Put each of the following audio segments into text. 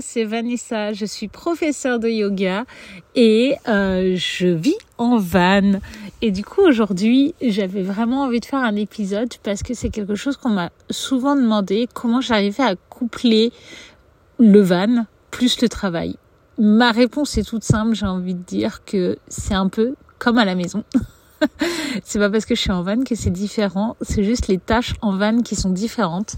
c'est Vanessa, je suis professeure de yoga et euh, je vis en van. Et du coup aujourd'hui j'avais vraiment envie de faire un épisode parce que c'est quelque chose qu'on m'a souvent demandé, comment j'arrivais à coupler le van plus le travail. Ma réponse est toute simple, j'ai envie de dire que c'est un peu comme à la maison. c'est pas parce que je suis en van que c'est différent, c'est juste les tâches en van qui sont différentes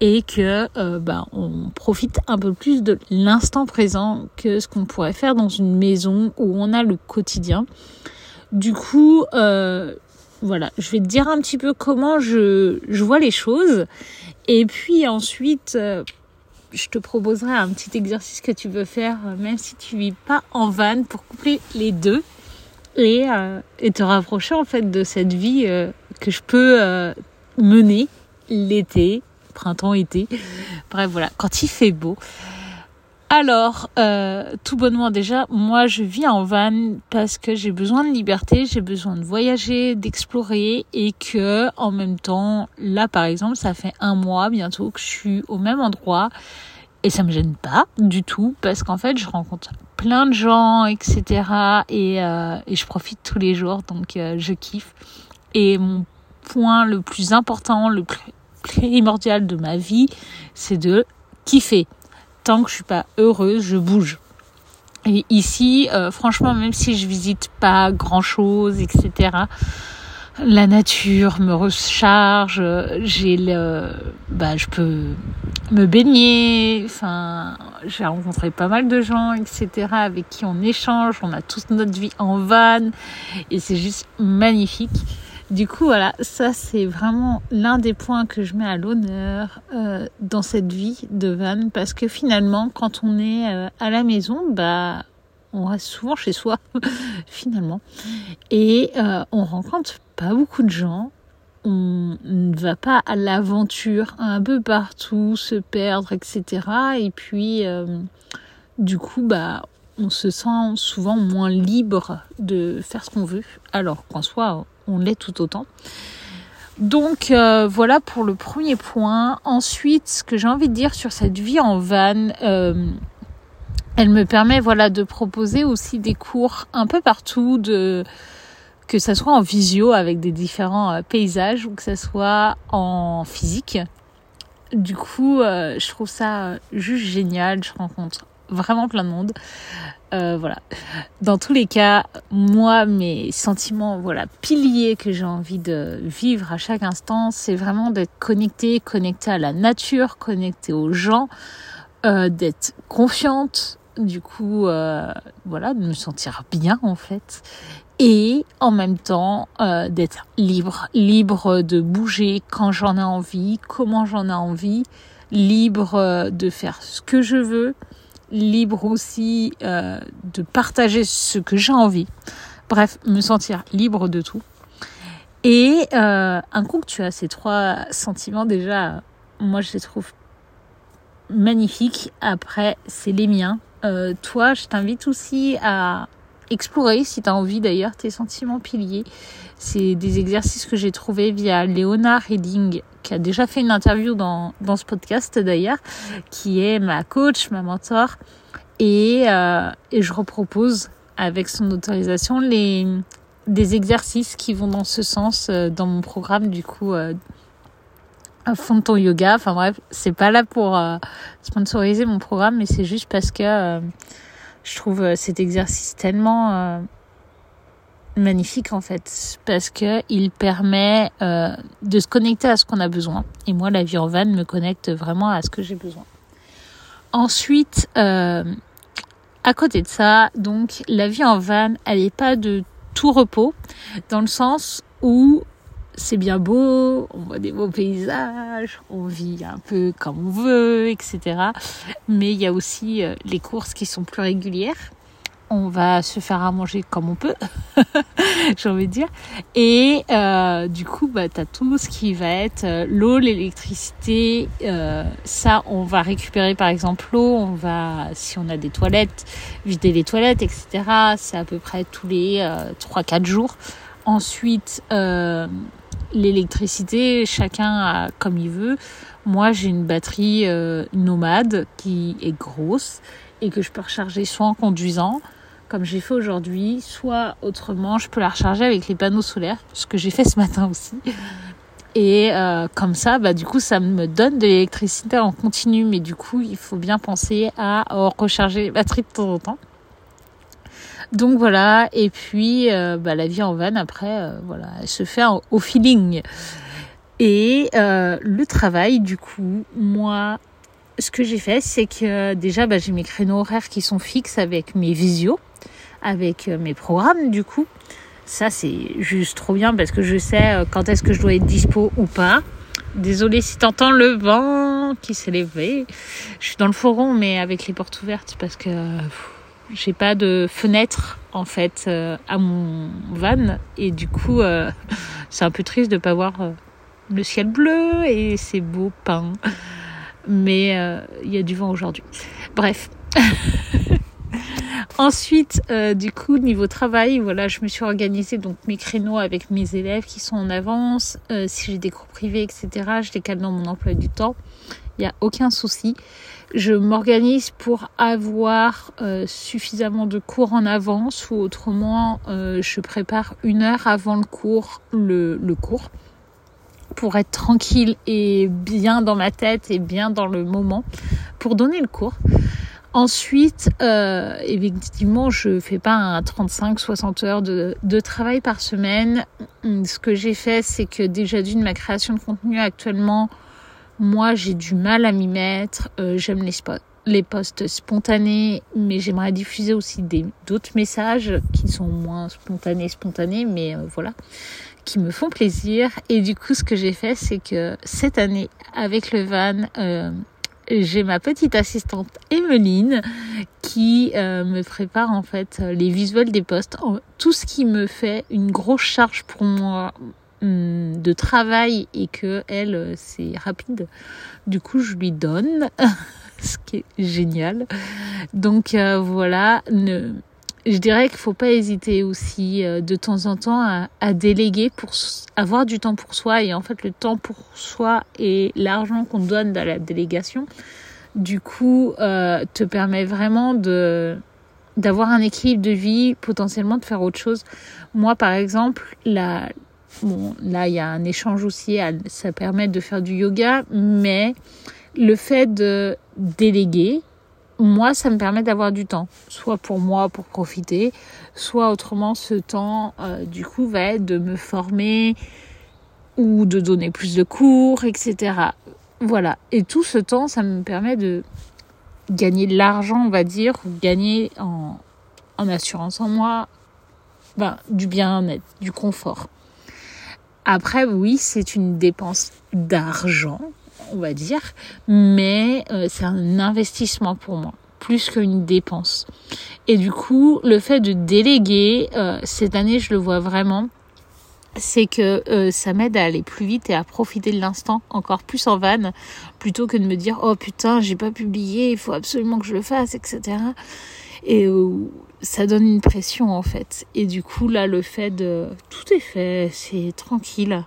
et que euh, bah, on profite un peu plus de l'instant présent que ce qu'on pourrait faire dans une maison où on a le quotidien. Du coup, euh, voilà, je vais te dire un petit peu comment je, je vois les choses et puis ensuite euh, je te proposerai un petit exercice que tu veux faire même si tu vis pas en van pour coupler les deux et, euh, et te rapprocher en fait de cette vie euh, que je peux euh, mener l'été, printemps, été. Bref, voilà, quand il fait beau. Alors, euh, tout bonnement déjà, moi je vis en van parce que j'ai besoin de liberté, j'ai besoin de voyager, d'explorer et que en même temps, là par exemple, ça fait un mois bientôt que je suis au même endroit et ça me gêne pas du tout parce qu'en fait je rencontre plein de gens etc et, euh, et je profite tous les jours donc euh, je kiffe et mon point le plus important le plus primordial de ma vie c'est de kiffer tant que je suis pas heureuse je bouge et ici euh, franchement même si je visite pas grand chose etc la nature me recharge, j'ai le, bah, je peux me baigner, enfin, j'ai rencontré pas mal de gens, etc., avec qui on échange, on a tous notre vie en van, et c'est juste magnifique. Du coup, voilà, ça c'est vraiment l'un des points que je mets à l'honneur euh, dans cette vie de van, parce que finalement, quand on est euh, à la maison, bah, on reste souvent chez soi finalement. Et euh, on rencontre pas beaucoup de gens. On ne va pas à l'aventure un peu partout se perdre etc et puis du coup bah on se sent souvent moins libre de faire ce qu'on veut alors qu'en soi on l'est tout autant donc euh, voilà pour le premier point. Ensuite, ce que j'ai envie de dire sur cette vie en van, euh, elle me permet voilà de proposer aussi des cours un peu partout de que ça soit en visio avec des différents euh, paysages ou que ça soit en physique. Du coup, je trouve ça juste génial. Je rencontre vraiment plein de monde. Euh, voilà. Dans tous les cas, moi, mes sentiments, voilà, piliers que j'ai envie de vivre à chaque instant, c'est vraiment d'être connecté, connecté à la nature, connecté aux gens, euh, d'être confiante, du coup, euh, voilà, de me sentir bien en fait, et en même temps euh, d'être libre, libre de bouger quand j'en ai envie, comment j'en ai envie, libre de faire ce que je veux, libre aussi euh, de partager ce que j'ai envie. Bref, me sentir libre de tout. Et euh, un coup que tu as ces trois sentiments déjà, moi je les trouve magnifiques. Après, c'est les miens euh, toi, je t'invite aussi à explorer, si tu as envie d'ailleurs, tes sentiments piliers. C'est des exercices que j'ai trouvés via Léona Redding, qui a déjà fait une interview dans, dans ce podcast d'ailleurs, qui est ma coach, ma mentor. Et, euh, et je repropose, avec son autorisation, les, des exercices qui vont dans ce sens euh, dans mon programme du coup euh, fond ton yoga. Enfin bref, c'est pas là pour euh, sponsoriser mon programme, mais c'est juste parce que je trouve euh, cet exercice tellement euh, magnifique en fait, parce que il permet euh, de se connecter à ce qu'on a besoin. Et moi, la vie en van me connecte vraiment à ce que j'ai besoin. Ensuite, à côté de ça, donc la vie en van, elle n'est pas de tout repos, dans le sens où c'est bien beau, on voit des beaux paysages, on vit un peu comme on veut, etc. Mais il y a aussi euh, les courses qui sont plus régulières. On va se faire à manger comme on peut, j'ai envie de dire. Et euh, du coup, bah, tu as tout ce qui va être euh, l'eau, l'électricité. Ça, on va récupérer par exemple l'eau. On va, si on a des toilettes, vider les toilettes, etc. C'est à peu près tous les euh, 3-4 jours. Ensuite, l'électricité, chacun a comme il veut. Moi, j'ai une batterie euh, nomade qui est grosse et que je peux recharger soit en conduisant, comme j'ai fait aujourd'hui, soit autrement, je peux la recharger avec les panneaux solaires, ce que j'ai fait ce matin aussi. Et euh, comme ça, bah, du coup, ça me donne de l'électricité en continu. Mais du coup, il faut bien penser à recharger les batteries de temps en temps. Donc voilà, et puis euh, bah, la vie en van après, euh, voilà, elle se fait au feeling. Et le travail, du coup, moi, ce que j'ai fait, c'est que déjà, bah, j'ai mes créneaux horaires qui sont fixes avec mes visios, avec mes programmes, du coup. Ça, c'est juste trop bien parce que je sais euh, quand est-ce que je dois être dispo ou pas. Désolée si t'entends le vent qui s'est levé. Je suis dans le fourgon, mais avec les portes ouvertes parce que j'ai pas de fenêtre en fait euh, à mon van et du coup euh, c'est un peu triste de pas voir le ciel bleu et c'est beau peint. Mais il y a du vent aujourd'hui. Bref. Ensuite, euh, du coup, niveau travail, voilà, je me suis organisée donc mes créneaux avec mes élèves qui sont en avance. Euh, si j'ai des cours privés, etc., je les dans mon emploi du temps. Il n'y a aucun souci. Je m'organise pour avoir euh, suffisamment de cours en avance ou autrement, je prépare une heure avant le cours le, le cours pour être tranquille et bien dans ma tête et bien dans le moment pour donner le cours. Ensuite, euh, effectivement, je fais pas un 35-60 heures de, de, travail par semaine. Ce que j'ai fait, c'est que déjà d'une ma création de contenu actuellement, moi, j'ai du mal à m'y mettre. Euh, J'aime les posts spontanés, mais j'aimerais diffuser aussi d'autres messages qui sont moins spontanés, spontanés, mais euh, voilà, qui me font plaisir. Et du coup, ce que j'ai fait, c'est que cette année, avec le van, euh, j'ai ma petite assistante Emeline qui me prépare en fait les visuels des posts, tout ce qui me fait une grosse charge pour moi de travail et que elle c'est rapide. Du coup, je lui donne ce qui est génial. Donc euh, voilà, je dirais qu'il faut pas hésiter aussi euh, de temps en temps à, à, déléguer pour avoir du temps pour soi et en fait le temps pour soi et l'argent qu'on donne dans la délégation du coup euh, te permet vraiment de d'avoir un équilibre de vie potentiellement de faire autre chose moi par exemple là bon là il y a un échange aussi ça permet de faire du yoga mais le fait de déléguer moi, ça me permet d'avoir du temps, soit pour moi, pour profiter, soit autrement, ce temps, euh, du coup, va être de me former ou de donner plus de cours, etc. Voilà. Et tout ce temps, ça me permet de gagner de l'argent, on va dire, ou gagner en, en assurance en moi, ben, du bien-être, du confort. Après, oui, c'est une dépense d'argent, on va dire, mais euh, c'est un investissement pour moi plus qu'une dépense. Et du coup, le fait de déléguer, euh, cette année, je le vois vraiment, c'est que euh, ça m'aide à aller plus vite et à profiter de l'instant encore plus en vanne, plutôt que de me dire oh putain j'ai pas publié, il faut absolument que je le fasse, etc. Et ça donne une pression en fait. Et du coup là le fait de tout est fait, c'est tranquille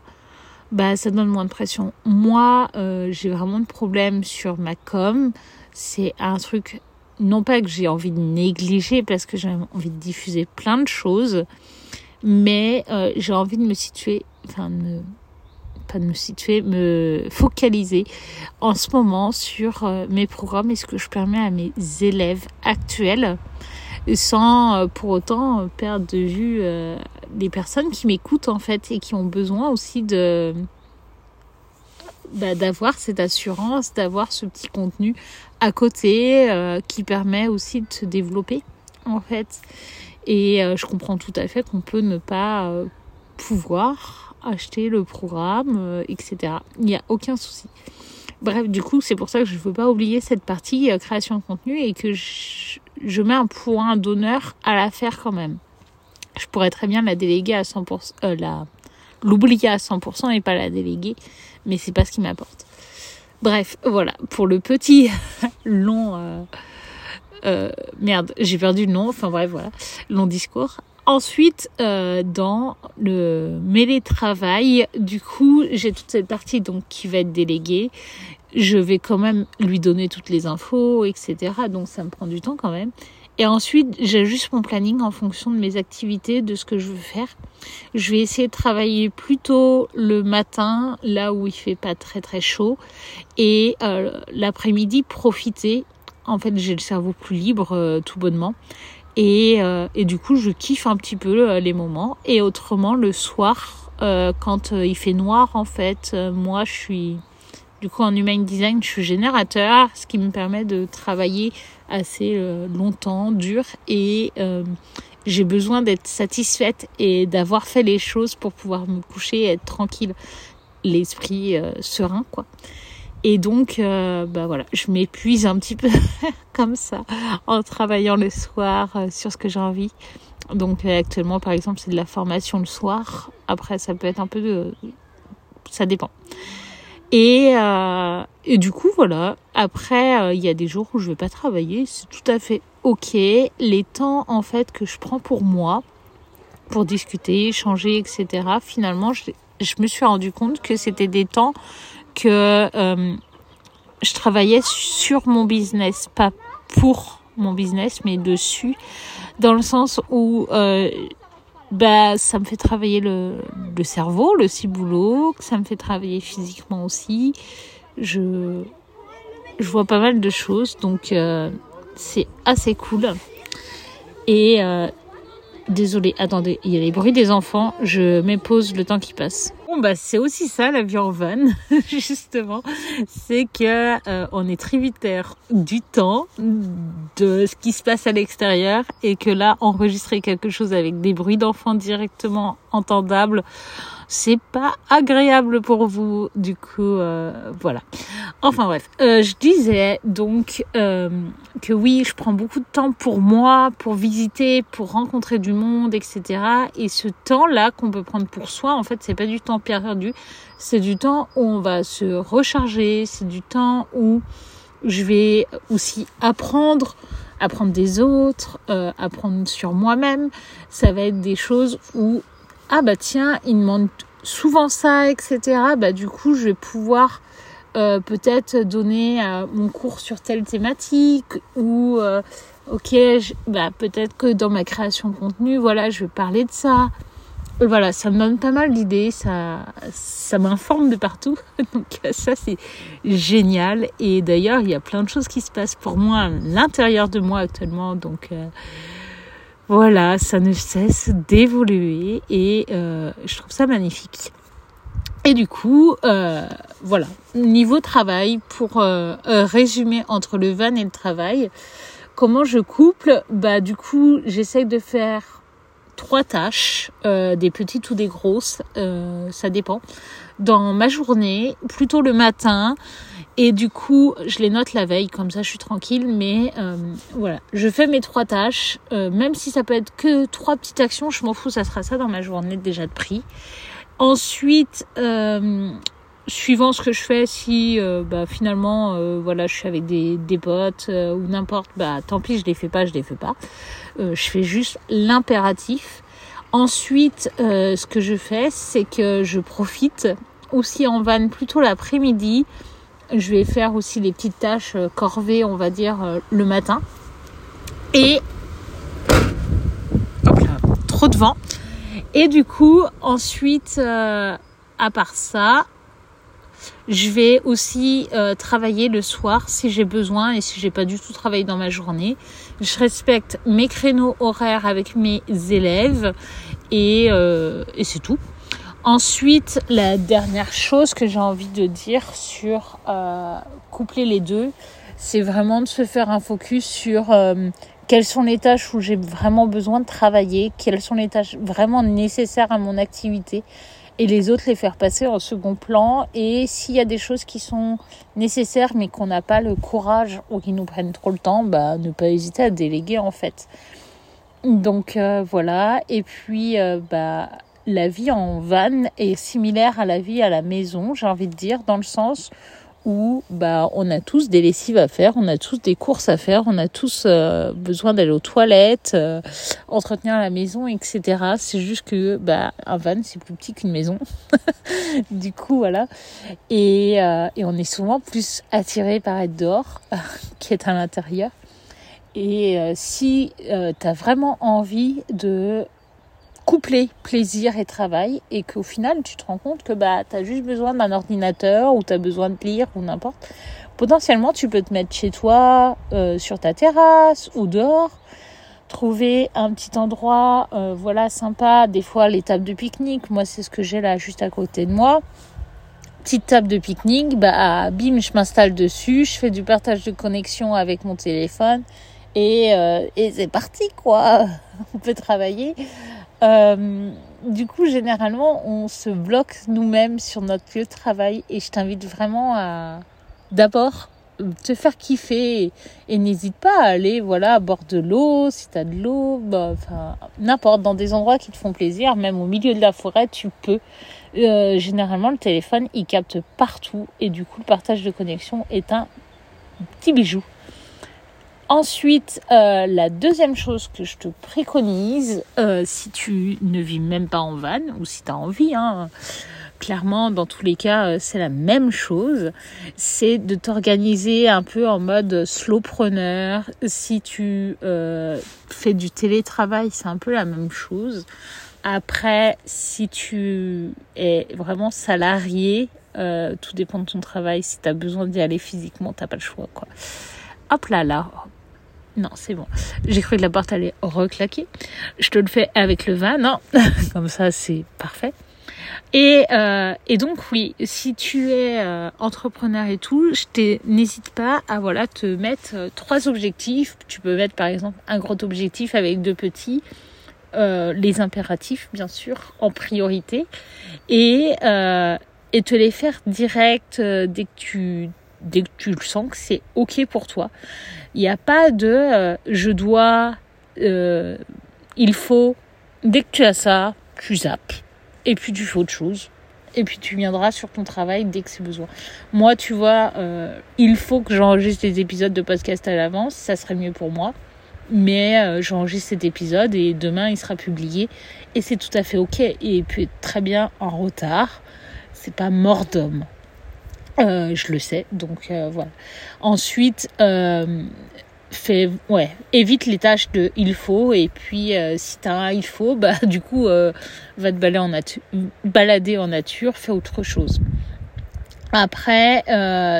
bah ça donne moins de pression. Moi, euh, j'ai vraiment de problèmes sur ma com. C'est un truc, non pas que j'ai envie de négliger parce que j'ai envie de diffuser plein de choses, mais euh, j'ai envie de me situer, enfin, me, pas de me situer, me focaliser en ce moment sur euh, mes programmes et ce que je permets à mes élèves actuels sans pour autant perdre de vue des personnes qui m'écoutent en fait et qui ont besoin aussi de bah, d'avoir cette assurance, d'avoir ce petit contenu à côté euh, qui permet aussi de se développer en fait. Et euh, je comprends tout à fait qu'on peut ne pas euh, pouvoir acheter le programme, etc. Il n'y a aucun souci. Bref, du coup, c'est pour ça que je ne veux pas oublier cette partie création de contenu et que je, je mets un point d'honneur à la faire quand même je pourrais très bien la déléguer à 100%, euh, la, l'oublier à 100% et pas la déléguer, mais c'est pas ce qui m'apporte. Bref, voilà, pour le petit long, euh, euh, merde, j'ai perdu le nom, enfin bref, voilà, long discours. Ensuite, dans le mêlé travail, du coup, j'ai toute cette partie donc qui va être déléguée. Je vais quand même lui donner toutes les infos, etc. Donc ça me prend du temps quand même. Et ensuite, j'ajuste mon planning en fonction de mes activités, de ce que je veux faire. Je vais essayer de travailler plutôt le matin, là où il fait pas très très chaud, et euh, l'après-midi profiter. En fait, j'ai le cerveau plus libre, euh, tout bonnement. Et, euh, et, du coup, je kiffe un petit peu euh, les moments. Et autrement, le soir, euh, quand il fait noir, en fait, moi, je suis du coup en human design, je suis générateur, ce qui me permet de travailler assez longtemps, dur, et j'ai besoin d'être satisfaite et d'avoir fait les choses pour pouvoir me coucher et être tranquille, l'esprit serein, quoi. Et donc, euh, bah voilà, je m'épuise un petit peu comme ça en travaillant le soir euh, sur ce que j'ai envie. Donc euh, actuellement, par exemple, c'est de la formation le soir. Après, ça peut être un peu de... Ça dépend. Et, euh, et du coup, voilà. Après, il y a des jours où je vais pas travailler. C'est tout à fait ok. Les temps, en fait, que je prends pour moi, pour discuter, échanger, etc. Finalement, je, me suis rendu compte que c'était des temps que euh, je travaillais sur mon business, pas pour mon business, mais dessus, dans le sens où euh, bah, ça me fait travailler le, cerveau, le ciboulot, ça me fait travailler physiquement aussi. Je, je vois pas mal de choses, donc euh, c'est assez cool. Et euh, désolé, attendez, il y a les bruits des enfants, je m'épose le temps qui passe bah c'est aussi ça la vie en van, justement, c'est que euh, on est tributaire du temps, de ce qui se passe à l'extérieur, et que là enregistrer quelque chose avec des bruits d'enfants directement entendables, c'est pas agréable pour vous. Du coup, euh, voilà. Enfin bref, euh, je disais donc que oui, je prends beaucoup de temps pour moi, pour visiter, pour rencontrer du monde, etc. Et ce temps-là qu'on peut prendre pour soi, en fait, c'est pas du temps perdu, c'est du temps où on va se recharger, c'est du temps où je vais aussi apprendre apprendre des autres, euh, apprendre sur moi-même. Ça va être des choses où ah bah tiens, il me souvent ça, etc. Bah du coup, je vais pouvoir euh, peut-être donner euh, mon cours sur telle thématique ou ok, bah peut-être que dans ma création de contenu, voilà, je vais parler de ça. Voilà, ça me donne pas mal d'idées, ça, ça m'informe de partout. Donc ça c'est génial. Et d'ailleurs, il y a plein de choses qui se passent pour moi à l'intérieur de moi actuellement. Donc voilà, ça ne cesse d'évoluer et euh, je trouve ça magnifique. Et du coup, euh, voilà, niveau travail, pour euh, résumer entre le van et le travail, comment je couple? Bah du coup, j'essaye de faire trois tâches, des petites ou des grosses, ça dépend, dans ma journée, plutôt le matin. Et du coup, je les note la veille, comme ça je suis tranquille. Mais euh, voilà, je fais mes trois tâches. Euh, même si ça peut être que trois petites actions, je m'en fous, ça sera ça dans ma journée déjà de prix. Ensuite, euh, suivant ce que je fais, si euh, bah, finalement, euh, voilà, je suis avec des, des potes ou n'importe, bah tant pis, je les fais pas, je les fais pas. Je fais juste l'impératif. Ensuite, ce que je fais, c'est que je profite aussi en van plutôt l'après-midi je vais faire aussi les petites tâches euh, corvées, on va dire, euh, le matin. Et hop là, trop de vent. Et du coup, ensuite, euh, à part ça, je vais aussi travailler le soir si j'ai besoin et si j'ai pas du tout travaillé dans ma journée. Je respecte mes créneaux horaires avec mes élèves et, et c'est tout. Ensuite, la dernière chose que j'ai envie de dire sur euh, coupler les deux, c'est vraiment de se faire un focus sur euh, quelles sont les tâches où j'ai vraiment besoin de travailler, quelles sont les tâches vraiment nécessaires à mon activité et les autres les faire passer en second plan et s'il y a des choses qui sont nécessaires mais qu'on n'a pas le courage ou qui nous prennent trop le temps, bah ne pas hésiter à déléguer en fait. Donc euh, voilà et puis euh, bah la vie en van est similaire à la vie à la maison, j'ai envie de dire, dans le sens où bah on a tous des lessives à faire, on a tous des courses à faire, on a tous euh, besoin d'aller aux toilettes, euh, entretenir la maison, etc. C'est juste que bah un van c'est plus petit qu'une maison, du coup voilà. Et, euh, et on est souvent plus attiré par être dehors qu'être à l'intérieur. Et si tu as vraiment envie de coupler plaisir et travail et qu'au final tu te rends compte que bah tu as juste besoin d'un ordinateur ou tu as besoin de lire ou n'importe. Potentiellement tu peux te mettre chez toi euh, sur ta terrasse ou dehors trouver un petit endroit euh, voilà sympa des fois les tables de pique-nique. Moi c'est ce que j'ai là juste à côté de moi. Petite table de pique-nique bah bim je m'installe dessus je fais du partage de connexion avec mon téléphone et, euh, et c'est parti quoi. On peut travailler euh, du coup, généralement, on se bloque nous-mêmes sur notre lieu de travail et je t'invite vraiment à d'abord te faire kiffer et, n'hésite pas à aller voilà à bord de l'eau si tu as de l'eau bah, n'importe dans des endroits qui te font plaisir même au milieu de la forêt tu peux. Euh, généralement le téléphone il capte partout et du coup le partage de connexion est un petit bijou Ensuite, euh, la deuxième chose que je te préconise, euh, si tu ne vis même pas en van ou si tu as envie, hein, clairement, dans tous les cas, euh, c'est la même chose, c'est de t'organiser un peu en mode slowpreneur. Si tu fais du télétravail, c'est un peu la même chose. Après, si tu es vraiment salarié, tout dépend de ton travail. Si tu as besoin d'y aller physiquement, t'as pas le choix, quoi. Hop là, là, non, c'est bon. J'ai cru que la porte allait reclaquer. Je te le fais avec le van. Non, comme ça, c'est parfait. Et, euh, et donc oui, si tu es euh, entrepreneur et tout, je n'hésite pas à voilà te mettre euh, trois objectifs. Tu peux mettre par exemple un gros objectif avec deux petits, les impératifs bien sûr en priorité, et et te les faire direct dès que tu dès que tu le sens que c'est ok pour toi. Il n'y a pas de euh, je dois, euh, il faut. Dès que tu as ça, tu zappes. Et puis tu fais autre chose. Et puis tu viendras sur ton travail dès que c'est besoin. Moi, tu vois, euh, il faut que j'enregistre des épisodes de podcast à l'avance. Ça serait mieux pour moi. Mais j'enregistre cet épisode et demain il sera publié. Et c'est tout à fait ok. Et être très bien en retard. C'est pas mort d'homme. Euh, je le sais, donc euh, voilà. Ensuite, euh, fais, ouais, évite les tâches de il faut et puis si t'as un il faut, bah du coup va te balader en, balader en nature, fais autre chose. Après,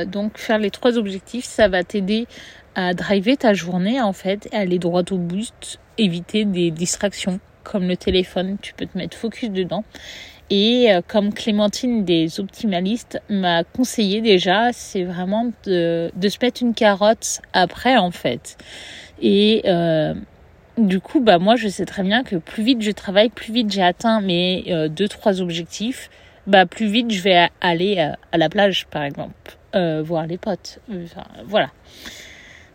donc faire les trois objectifs, ça va t'aider à driver ta journée en fait, et aller droit au but, éviter des distractions comme le téléphone, tu peux te mettre focus dedans et euh, comme Clémentine des optimalistes m'a conseillé déjà, c'est vraiment de, se mettre une carotte après en fait. Et euh, du coup, bah moi je sais très bien que plus vite je travaille, plus vite j'ai atteint mes euh, deux trois objectifs, bah plus vite je vais aller à, à la plage par exemple, euh, voir les potes. Voilà.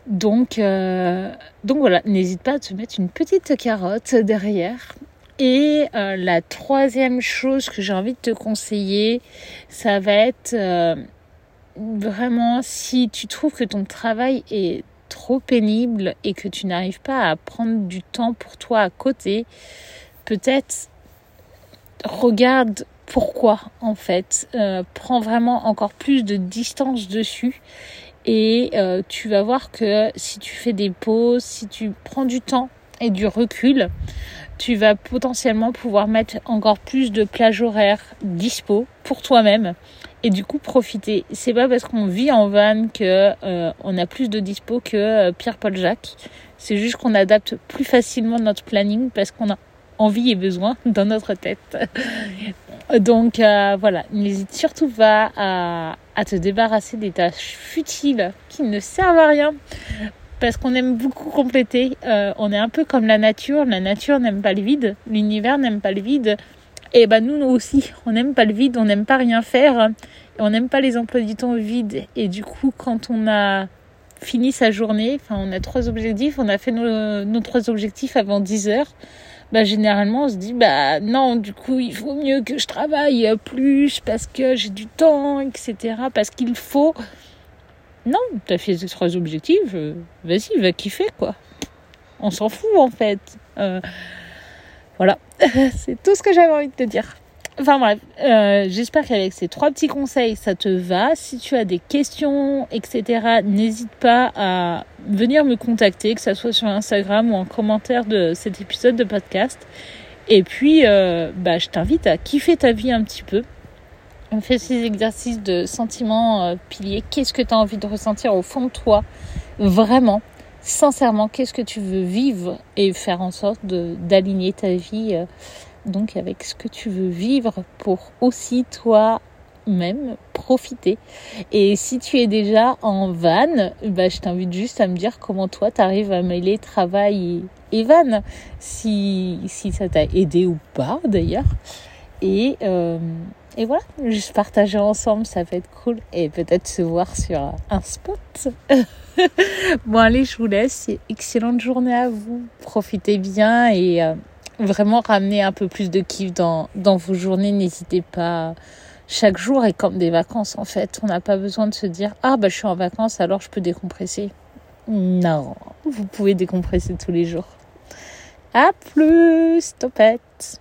Donc, euh, donc voilà, n'hésite pas à te mettre une petite carotte derrière et euh, la troisième chose que j'ai envie de te conseiller, ça va être euh, vraiment si tu trouves que ton travail est trop pénible et que tu n'arrives pas à prendre du temps pour toi à côté, peut-être regarde pourquoi en fait. Euh, prends vraiment encore plus de distance dessus et tu vas voir que si tu fais des pauses, si tu prends du temps et du recul, tu vas potentiellement pouvoir mettre encore plus de plages horaires dispo pour toi-même et du coup profiter. C'est pas parce qu'on vit en van que euh, on a plus de dispo que euh, Pierre-Paul Jacques. C'est juste qu'on adapte plus facilement notre planning parce qu'on a envie et besoin dans notre tête. Donc euh, voilà, n'hésite surtout pas à, à te débarrasser des tâches futiles qui ne servent à rien parce qu'on aime beaucoup compléter. Euh, on est un peu comme la nature. La nature n'aime pas le vide, l'univers n'aime pas le vide. Et ben nous, nous aussi, on n'aime pas le vide, on n'aime pas rien faire, on n'aime pas les emplois du temps vides. Et du coup, quand on a fini sa journée, enfin on a trois objectifs, on a fait nos, trois objectifs avant 10 heures, bah généralement on se dit bah non du coup il faut mieux que je travaille plus parce que j'ai du temps etc parce qu'il faut non t'as fait ces trois objectifs euh, vas-y va kiffer quoi on s'en fout en fait euh, voilà c'est tout ce que j'avais envie de te dire Enfin bref, euh, j'espère qu'avec ces trois petits conseils, ça te va. Si tu as des questions, etc., n'hésite pas à venir me contacter, que ce soit sur Instagram ou en commentaire de cet épisode de podcast. Et puis, bah, je t'invite à kiffer ta vie un petit peu. On fait ces exercices de sentiments euh, piliers. Qu'est-ce que tu as envie de ressentir au fond de toi? Vraiment, sincèrement, qu'est-ce que tu veux vivre et faire en sorte d'aligner ta vie donc avec ce que tu veux vivre pour aussi toi même profiter? Et si tu es déjà en van, bah, je t'invite juste à me dire comment toi tu arrives à mêler travail et, van, si, si ça t'a aidé ou pas d'ailleurs. Et, euh, et voilà, juste partager ensemble, ça va être cool. Et peut-être se voir sur un spot. bon allez, je vous laisse. Excellente journée à vous. Profitez bien et... Euh, vraiment ramener un peu plus de kiff dans, dans vos journées. N'hésitez pas. Chaque jour est comme des vacances en fait. On n'a pas besoin de se dire ah bah je suis en vacances alors je peux décompresser. Non, vous pouvez décompresser tous les jours. À plus, topette.